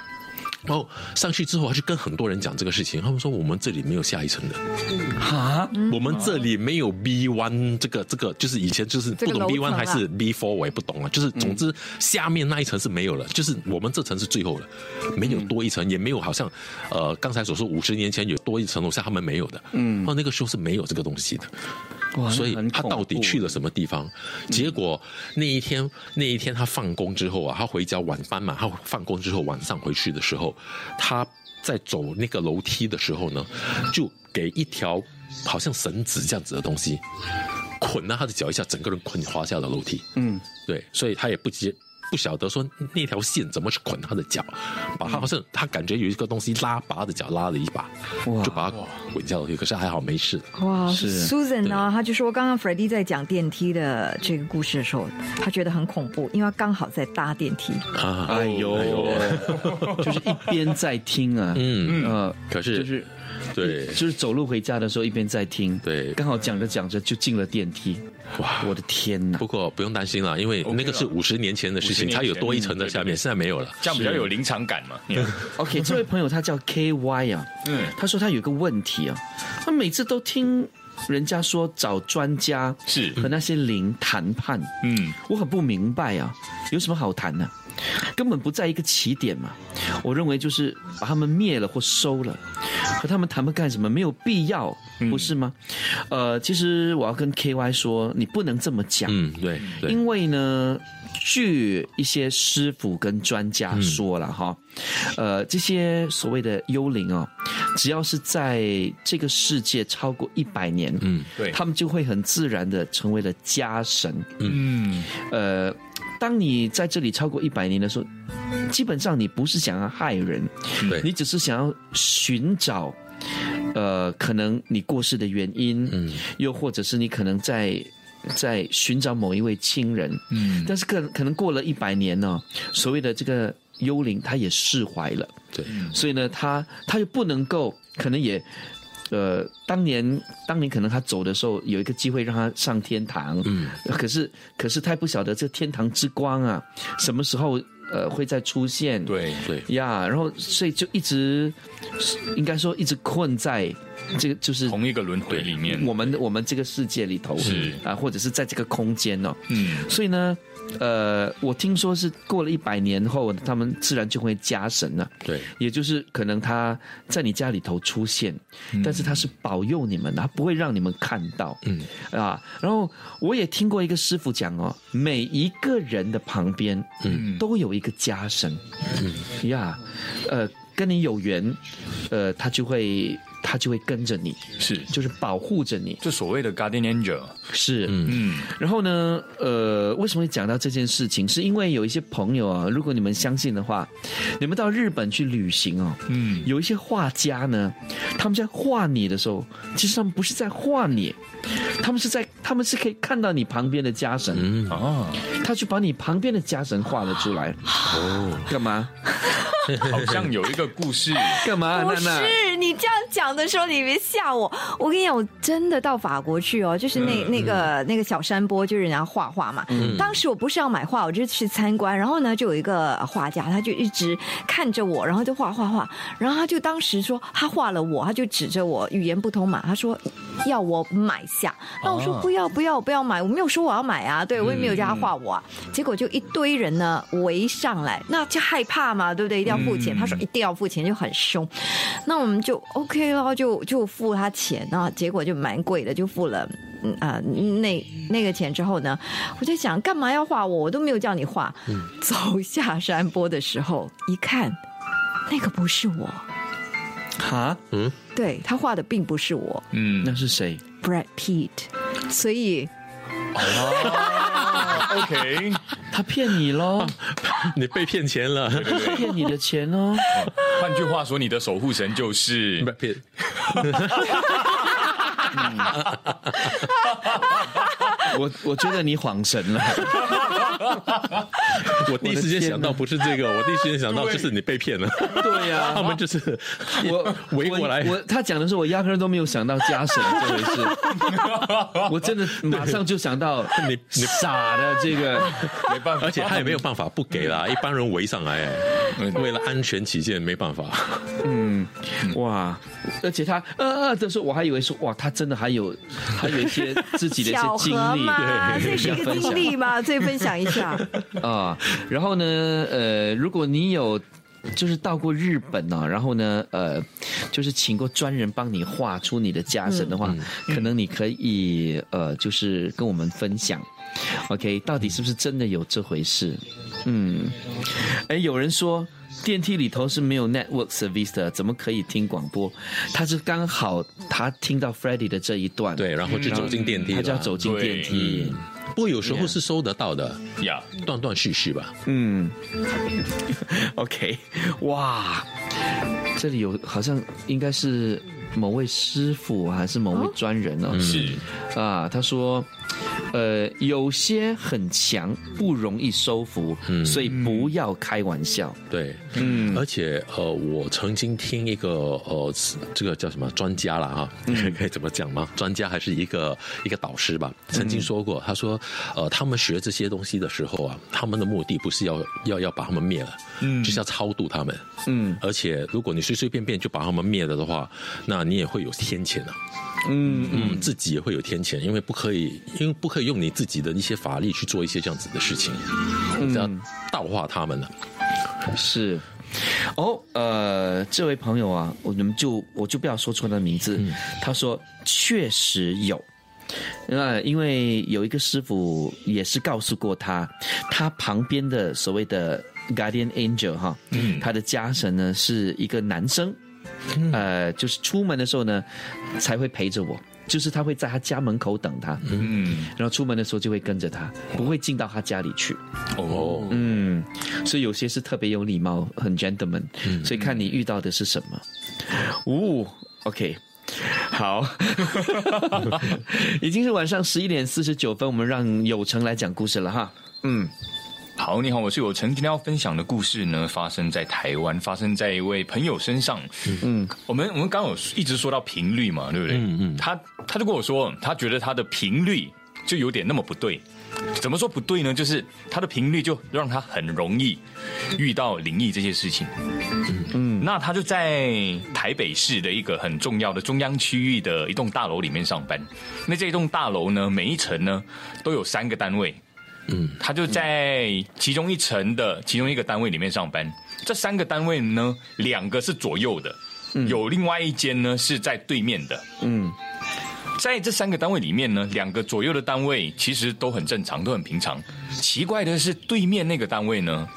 然后上去之后，他就跟很多人讲这个事情。他们说我们这里没有下一层的，哈，我们这里没有 B one 这个这个，就是以前就是不懂 B one 啊还是 B four 我也不懂啊。就是总之下面那一层是没有了，就是我们这层是最后了，没有多一层，也没有好像呃刚才所说五十年前有多一层楼下他们没有的。嗯，哦那个时候是没有这个东西的。哇所以他到底去了什么地方？结果那一天那一天他放工之后啊，他回家晚班嘛，他放工之后晚上回去的时候，他在走那个楼梯的时候呢，就给一条好像绳子这样子的东西捆了他的脚一下，整个人捆滑下了楼梯。嗯，对，所以他也不接不晓得说那条线怎么去捆他的脚，把他好像他感觉有一个东西拉，把他的脚拉了一把，就把他滚下楼梯。可是还好没事。哇是，Susan 呢？他就说，刚刚 Freddie 在讲电梯的这个故事的时候，他觉得很恐怖，因为他刚好在搭电梯。啊，哎呦，(laughs) 就是一边在听啊，嗯，呃，可是就是对。就是走路回家的时候一边在听，对。刚好讲着讲着就进了电梯，哇。我的天哪。不！过不用担心了，因为那个是五十年前的事50情，年它有多一层在下面，现在没有了。这样比较有临场感嘛。OK，这位朋友他叫 KY 啊，嗯。他说他有一个问题啊，他每次都听人家说找专家是。和那些灵谈判，嗯，我很不明白啊，有什么好谈呢、根本不在一个起点嘛。我认为就是把他们灭了或收了，和他们谈判干什么？没有必要，不是吗？呃，其实我要跟 KY 说，你不能这么讲，嗯，对对，因为呢，据一些师傅跟专家说了哈，呃，这些所谓的幽灵哦，只要是在这个世界超过一百年，嗯，对他们就会很自然的成为了家神。嗯，呃，当你在这里超过一百年的时候，基本上你不是想要害人，对。你只是想要寻找，呃，可能你过世的原因，嗯，又或者是你可能在在寻找某一位亲人，嗯，但是可可能过了一百年呢、所谓的这个幽灵他也释怀了，对，所以呢，他他又不能够，可能也。呃，当年当年可能他走的时候有一个机会让他上天堂，嗯，可是可是他也不晓得这天堂之光啊，什么时候呃会再出现？对，对，呀，然后所以就一直应该说一直困在这个就是同一个轮回里面，我们我们这个世界里头是。啊，或者是在这个空间哦，嗯，所以呢，呃，我听说是过了一百年后，他们自然就会加神了。对，也就是可能他在你家里头出现，嗯。但是他是保佑你们的，他不会让你们看到。嗯。啊，然后我也听过一个师傅讲哦，每一个人的旁边，嗯。都有一个家神。嗯。呀，呃，跟你有缘，呃，他就会他就会跟着你，是，就是保护着你。就所谓的 guardian angel，是，嗯。嗯，然后呢，呃，为什么会讲到这件事情？是因为有一些朋友啊，如果你们相信的话，你们到日本去旅行哦，嗯。有一些画家呢，他们在画你的时候，其实他们不是在画你，他们是在，他们是可以看到你旁边的家神，嗯，啊，他去把你旁边的家神画了出来，哦，干嘛？(laughs) 好像有一个故事，干嘛？不娜娜？是你这样讲的时候，你别吓我。我跟你讲，我真的到法国去哦，就是那、那个那个小山坡，就是人家画画嘛。当时我不是要买画，我就是去参观，然后呢，就有一个画家，他就一直看着我，然后就画画画，然后他就当时说他画了我，他就指着我，语言不通嘛，他说要我买下，那我说哦。不要不要不要买，我没有说我要买啊，对我也没有叫他画我啊，结果就一堆人呢围上来，那就害怕嘛，对不对？一定要付钱，他说一定要付钱，就很凶。那我们就 OK 了，就就付他钱，然后结果就蛮贵的，就付了。嗯啊、那那个钱之后呢，我在想干嘛要画我？我都没有叫你画。走下山坡的时候，一看，那个不是我，哈？对他画的并不是我嗯，那是谁？，Brad Pitt。所以哦，OK，他骗你喽？(laughs) 你被骗钱了，骗你的钱哦？换句话说，你的守护神就是被骗，(laughs) 我我觉得你恍神了。(laughs) 我第一时间想到不是这个，我第一时间想到就是你被骗了，对呀、(laughs) 他们就是我围过来我我他讲的时候，我压根儿都没有想到家神这回事，(laughs) 我真的马上就想到你你傻的这个，没办法，而且他也没有办法不给啦，一般人围上来，哎为了安全起见，没办法。嗯，哇！而且他呃呃的时候，我还以为说哇，他真的还有还有一些自己的一些经历，对，这是一个经历嘛，所以分享一下。(laughs) 啊。然后呢，呃，如果你有。就是到过日本呢、然后呢，呃，就是请过专人帮你画出你的家神的话，可能你可以呃，就是跟我们分享，OK，到底是不是真的有这回事？嗯，哎，有人说电梯里头是没有 network service 的，怎么可以听广播？他是刚好他听到 Freddie 的这一段，对，然后就走进电梯，他就要走进电梯。不过有时候是收得到的，呀，断断续续吧。嗯，(laughs) OK，哇，这里有好像应该是某位师傅还是某位专人哦，是啊，他说。呃，有些很强，不容易收服，嗯。所以不要开玩笑。对，嗯，而且呃，我曾经听一个呃，这个叫什么专家了哈，(laughs) 可以怎么讲吗？专家还是一个一个导师吧，曾经说过，他说，呃，他们学这些东西的时候啊，他们的目的不是要要要把他们灭了，嗯，就是要超度他们，嗯，而且如果你随随便便就把他们灭了的话，那你也会有天谴的。嗯嗯，自己也会有天谴，因为不可以，因为不可以用你自己的一些法力去做一些这样子的事情，这样道化他们了。是，哦，呃，这位朋友啊，我们就我就不要说出他的名字。他说确实有，那因为有一个师傅也是告诉过他，他旁边的所谓的 guardian angel 哈，嗯，他的家神呢是一个男生。呃，就是出门的时候呢，才会陪着我，就是他会在他家门口等他，嗯，然后出门的时候就会跟着他，不会进到他家里去。哦，嗯，所以有些是特别有礼貌，很 gentleman，所以看你遇到的是什么。哦，OK，好，(laughs) 已经是晚上十一点四十九分，我们让有成来讲故事了哈。嗯。好，你好，我是有成。今天要分享的故事呢，发生在台湾，发生在一位朋友身上。嗯，我们我们刚有一直说到频率嘛，对不对？嗯嗯。他他就跟我说，他觉得他的频率就有点那么不对。怎么说不对呢？就是他的频率就让他很容易遇到灵异这些事情。嗯嗯。那他就在台北市的一个很重要的中央区域的一栋大楼里面上班。那这一栋大楼呢，每一层呢都有三个单位。嗯，他就在其中一层的其中一个单位里面上班。这三个单位呢，两个是左右的，有另外一间呢是在对面的。嗯，在这三个单位里面呢，两个左右的单位其实都很正常，都很平常。奇怪的是，对面那个单位呢，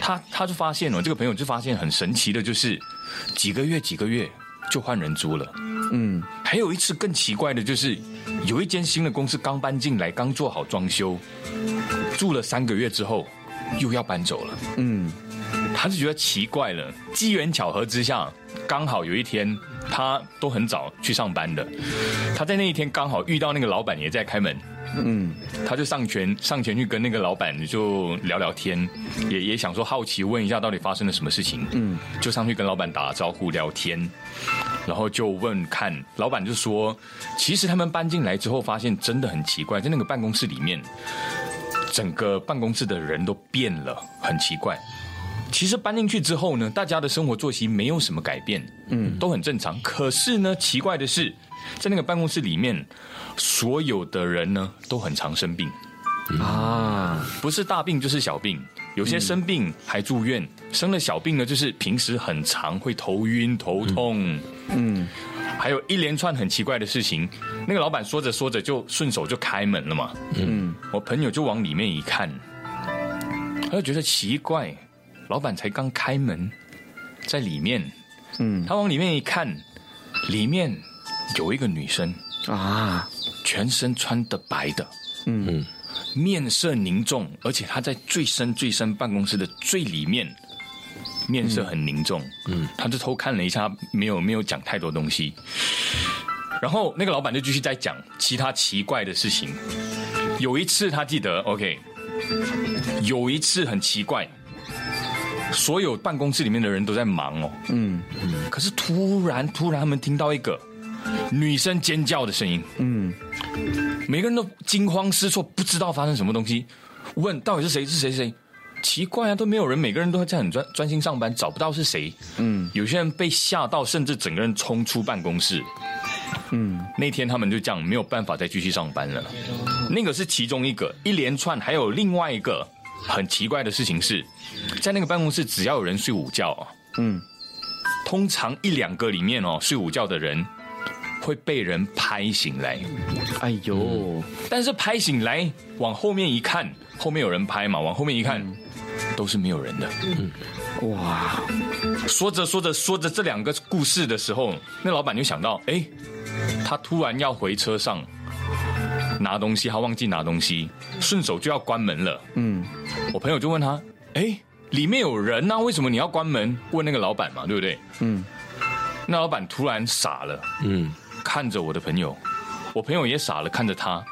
他他就发现了，这个朋友就发现很神奇的，就是几个月几个月就换人租了。嗯，还有一次更奇怪的就是，有一间新的公司刚搬进来，刚做好装修，住了三个月之后，又要搬走了。嗯，他就觉得奇怪了。机缘巧合之下，刚好有一天，他都很早去上班的，他在那一天刚好遇到那个老板也在开门。嗯，(laughs) 他就上前上前去跟那个老板就聊聊天，也也想说好奇问一下到底发生了什么事情。嗯，就上去跟老板打招呼聊天。然后就问看，老板就说，其实他们搬进来之后，发现真的很奇怪，在那个办公室里面，整个办公室的人都变了，很奇怪。其实搬进去之后呢，大家的生活作息没有什么改变，嗯，都很正常。可是呢，奇怪的是，在那个办公室里面，所有的人呢都很常生病，啊，不是大病就是小病。有些生病还住院，生了小病呢，就是平时很长会头晕头痛，嗯，还有一连串很奇怪的事情。那个老板说着说着就顺手就开门了嘛，嗯，我朋友就往里面一看，他就觉得奇怪，老板才刚开门，在里面，嗯，他往里面一看，里面有一个女生啊，全身穿的白的，嗯。面色凝重，而且他在最深最深办公室的最里面，面色很凝重。嗯，他就偷看了一下，没有没有讲太多东西。然后那个老板就继续在讲其他奇怪的事情。有一次他记得，OK，有一次很奇怪，所有办公室里面的人都在忙哦。嗯嗯，可是突然突然他们听到一个。女生尖叫的声音，嗯，每个人都惊慌失措，不知道发生什么东西，问到底是谁是谁谁，奇怪啊，都没有人，每个人都在很专专心上班，找不到是谁，嗯，有些人被吓到，甚至整个人冲出办公室，嗯，那天他们就这样没有办法再继续上班了，那个是其中一个，一连串还有另外一个很奇怪的事情是，在那个办公室只要有人睡午觉，嗯，通常一两个里面哦睡午觉的人。会被人拍醒来，哎呦！但是拍醒来往后面一看，后面有人拍嘛？往后面一看，都是没有人的。哇！说着说着说着这两个故事的时候，那老板就想到，哎，他突然要回车上，拿东西，他忘记拿东西，顺手就要关门了。嗯，我朋友就问他：“哎，里面有人呐、为什么你要关门？”问那个老板嘛，对不对？嗯，那老板突然傻了，嗯，看着我的朋友，我朋友也傻了，看着他。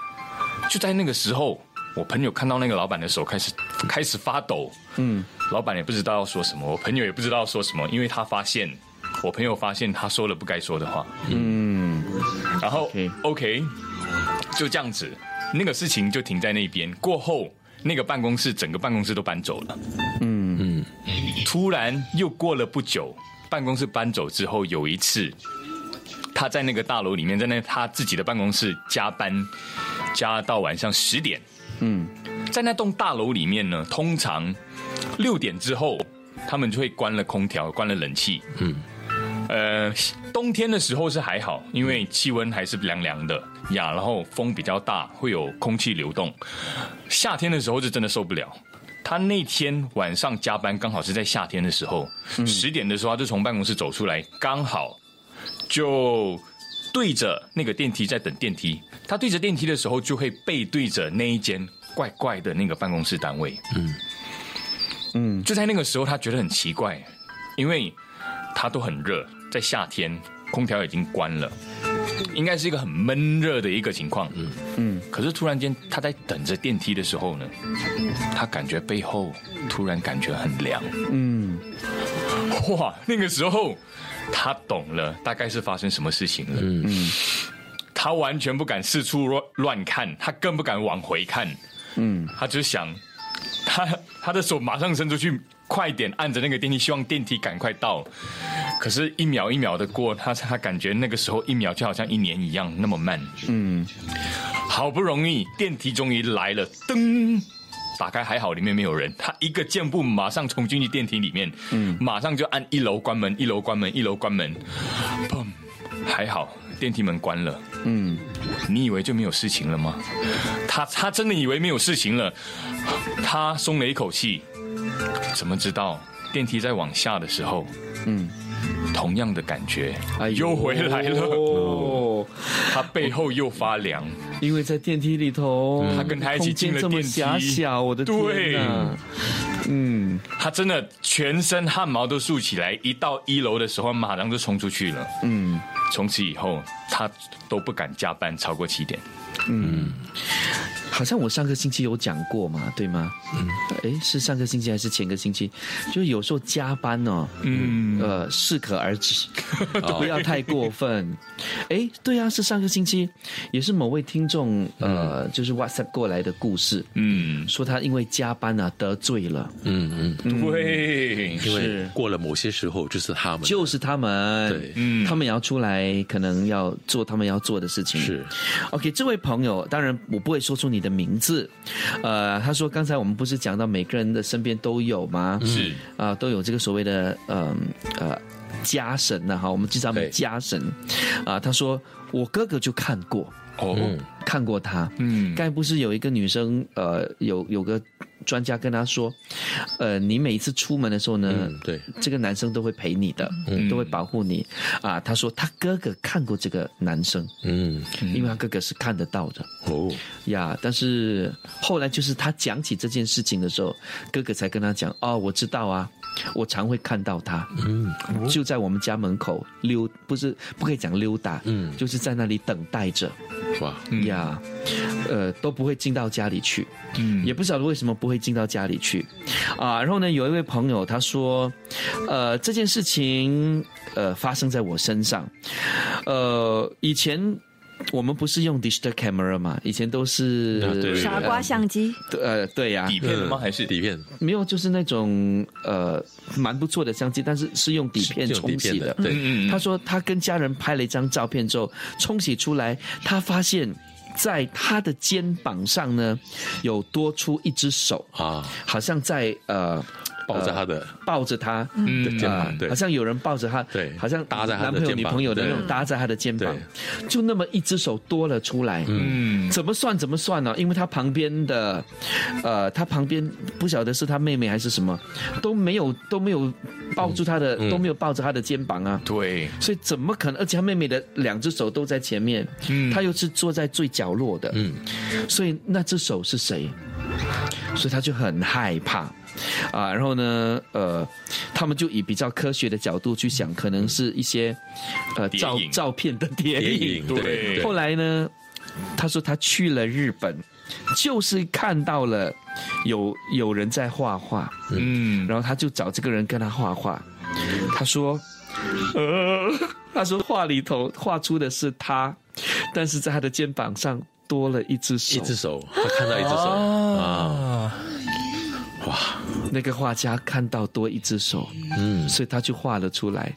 就在那个时候，我朋友看到那个老板的手开始开始发抖，嗯，老板也不知道要说什么，我朋友也不知道要说什么，因为他发现我朋友发现他说了不该说的话，嗯，然后 OK OK，就这样子，那个事情就停在那边。过后，那个办公室整个办公室都搬走了。嗯嗯，突然又过了不久，办公室搬走之后，有一次他在那个大楼里面，在那他自己的办公室加班，加到晚上十点。嗯，在那栋大楼里面呢，通常六点之后，他们就会关了空调，关了冷气。嗯，呃，冬天的时候是还好，因为气温还是凉凉的呀，然后风比较大，会有空气流动。夏天的时候是真的受不了。他那天晚上加班，刚好是在夏天的时候，十、点的时候他就从办公室走出来，刚好就对着那个电梯在等电梯。他对着电梯的时候，就会背对着那一间怪怪的那个办公室单位。嗯嗯，就在那个时候，他觉得很奇怪，因为他都很热，在夏天空调已经关了，应该是一个很闷热的一个情况。嗯嗯，可是突然间他在等着电梯的时候呢，他感觉背后突然感觉很凉。嗯，哇，那个时候他懂了，大概是发生什么事情了。嗯嗯，他完全不敢四处乱乱看，他更不敢往回看。嗯，他只想，他他的手马上伸出去，快点按着那个电梯，希望电梯赶快到。可是，一秒一秒的过，他他感觉那个时候一秒就好像一年一样那么慢。嗯，好不容易电梯终于来了，噔，打开还好里面没有人，他一个箭步马上冲进去电梯里面，嗯，马上就按一楼关门，一楼关门，一楼关门，砰，还好电梯门关了，嗯，你以为就没有事情了吗？他他真的以为没有事情了，他松了一口气，怎么知道电梯在往下的时候，嗯，同样的感觉哎又回来了，哦，他背后又发凉。因为在电梯里头，他跟他一起进了电梯狭小，我的天！嗯，他真的全身汗毛都竖起来，一到一楼的时候马上就冲出去了。嗯，从此以后他都不敢加班超过七点。好像我上个星期有讲过嘛，对吗？嗯，哎，是上个星期还是前个星期？就是有时候加班哦，嗯，呃，适可而止，(laughs) 不要太过分。哎，对啊，是上个星期，也是某位听众呃，就是 WhatsApp 过来的故事，嗯，说他因为加班啊得罪了，嗯嗯，对，因为是。过了某些时候就是他们。就是他们，对。嗯。他们也要出来，可能要做他们要做的事情。是。OK，这位朋友，当然我不会说出你的名字。呃，他说刚才我们不是讲到每个人的身边都有吗？是啊、都有这个所谓的呃呃家神呐、哈，我们经常讲家神啊、他说我哥哥就看过，哦，看过他。嗯，该不是有一个女生，呃，有有个专家跟他说，呃，你每一次出门的时候呢，嗯对这个男生都会陪你的，都会保护你啊。他说他哥哥看过这个男生，嗯因为他哥哥是看得到的哦呀。但是后来就是他讲起这件事情的时候，哥哥才跟他讲，哦，我知道啊。我常会看到他，嗯。就在我们家门口溜，不是不可以讲溜达，嗯。就是在那里等待着。哇。呀，呃，都不会进到家里去，嗯。也不晓得为什么不会进到家里去，啊，然后呢，有一位朋友他说，呃，这件事情呃发生在我身上，呃，以前我们不是用 digital camera 嘛，以前都是、傻瓜相机，呃，对呀、底片的吗？还是底片？没有，就是那种呃蛮不错的相机，但是是用底片冲洗的。的对。嗯嗯。他说他跟家人拍了一张照片之后，冲洗出来，他发现在他的肩膀上呢有多出一只手，啊。好像在呃抱着他的呃抱着他，的肩啊膀，对。好，像有人抱着他，对好像搭在他男朋友、女朋友的那种搭在他的肩膀，就那么一只手多了出来，嗯，怎么算怎么算呢、因为他旁边的，呃，他旁边不晓得是他妹妹还是什么，都没有都没有抱住他的，都没有抱着他的肩膀啊。对，所以怎么可能？而且他妹妹的两只手都在前面，他又是坐在最角落的，嗯，所以那只手是谁？所以他就很害怕啊。然后呢，呃，他们就以比较科学的角度去想，可能是一些呃照照片的谍谍影对。后来呢，他说他去了日本，就是看到了有有人在画画，嗯，然后他就找这个人跟他画画。他说，呃，(laughs) 他说画里头画出的是他，但是在他的肩膀上多了一只手。一只手，他看到一只手。啊，哇，那个画家看到多一只手，嗯，所以他就画了出来。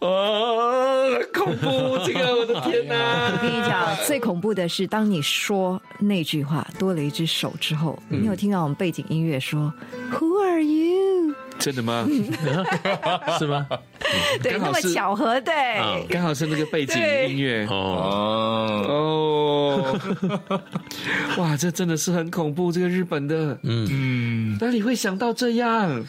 哦，恐怖！这个，我的天哪！我跟你讲，最恐怖的是，当你说那句话多了一只手之后，你有听到我们背景音乐说 “Who are you”？真的吗？(laughs) 是吗？对，那么巧合，对，嗯刚好是那个背景音乐。哦，哦，哦，(laughs) 哇，这真的是很恐怖！这个日本的，嗯，哪里会想到这样？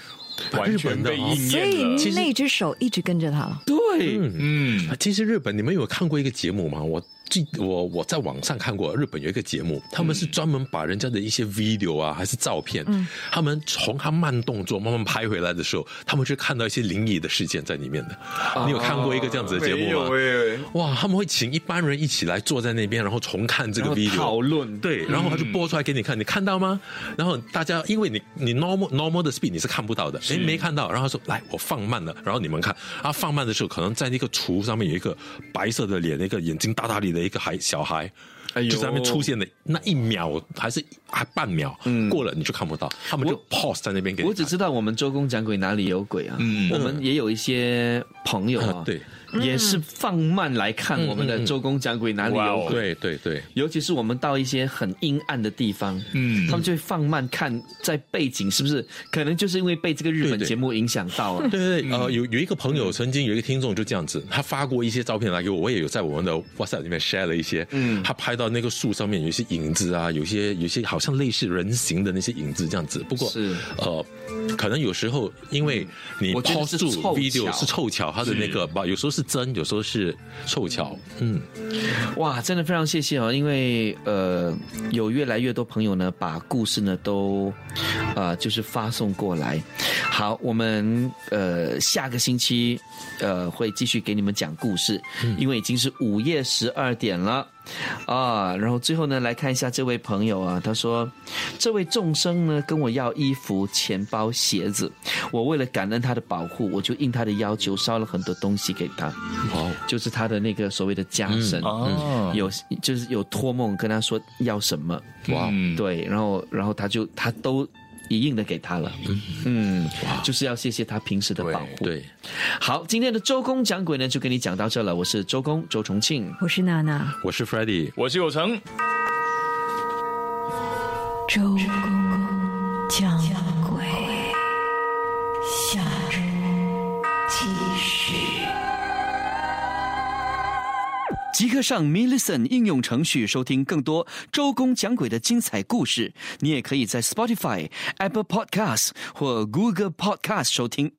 完全被应所以那只手一直跟着他。了。对，嗯。啊，其实日本，你们有看过一个节目吗？我记我我在网上看过，日本有一个节目，他们是专门把人家的一些 video 啊，还是照片，他们从他慢动作慢慢拍回来的时候，他们就看到一些灵异的事件在里面的。你有看过一个这样子的节目吗？哎，哇，他们会请一般人一起来坐在那边，然后重看这个 video 讨论。对，然后他就播出来给你看，你看到吗？然后大家因为你你 normal normal 的 speed 你是看不到的，哎，没看到，然后他说来我放慢了，然后你们看，啊，放慢的时候可能在那个橱上面有一个白色的脸，那个眼睛大大里的一个孩小孩。就在那边出现的那一秒还是还半秒，过了你就看不到，他们就 pause 在那边给你看。我只知道我们周公讲鬼哪里有鬼啊？嗯我们也有一些朋友啊，(laughs) 对，也是放慢来看我们的周公讲鬼哪里有鬼。对对对，尤其是我们到一些很阴暗的地方，嗯。他们就会放慢看在背景是不是？可能就是因为被这个日本节目影响到 (laughs) 了。对对对，呃，有有一个朋友曾经有一个听众就这样子，他发过一些照片来给我，我也有在我们的 WhatsApp 里面 share 了一些。嗯，他拍到那个树上面有一些影子啊，有些有些好像类似人形的那些影子这样子。不过是。呃，可能有时候因为你我觉得 pause 住是凑巧。video 是凑巧，他的那个吧，有时候是真，有时候是凑巧。嗯，哇，真的非常谢谢哦，因为呃，有越来越多朋友呢，把故事呢都呃就是发送过来。好，我们呃下个星期呃会继续给你们讲故事，因为已经是午夜十二点了。啊，然后最后呢，来看一下这位朋友啊，他说，这位众生呢跟我要衣服、钱包、鞋子，我为了感恩他的保护，我就应他的要求烧了很多东西给他。哦，就是他的那个所谓的家神，哦。有就是有托梦跟他说要什么，哇，嗯对，然后然后他就他都一应的给他了，嗯，就是要谢谢他平时的保护。对，好，今天的周公讲鬼呢就跟你讲到这了，我是周公周重庆。我是娜娜，我是 f r e d d y 我是有成。周公讲鬼，下即刻上 m i l l i c e n 应用程序收听更多周公讲鬼的精彩故事。你也可以在 Spotify、Apple Podcasts 或 Google Podcast 收听。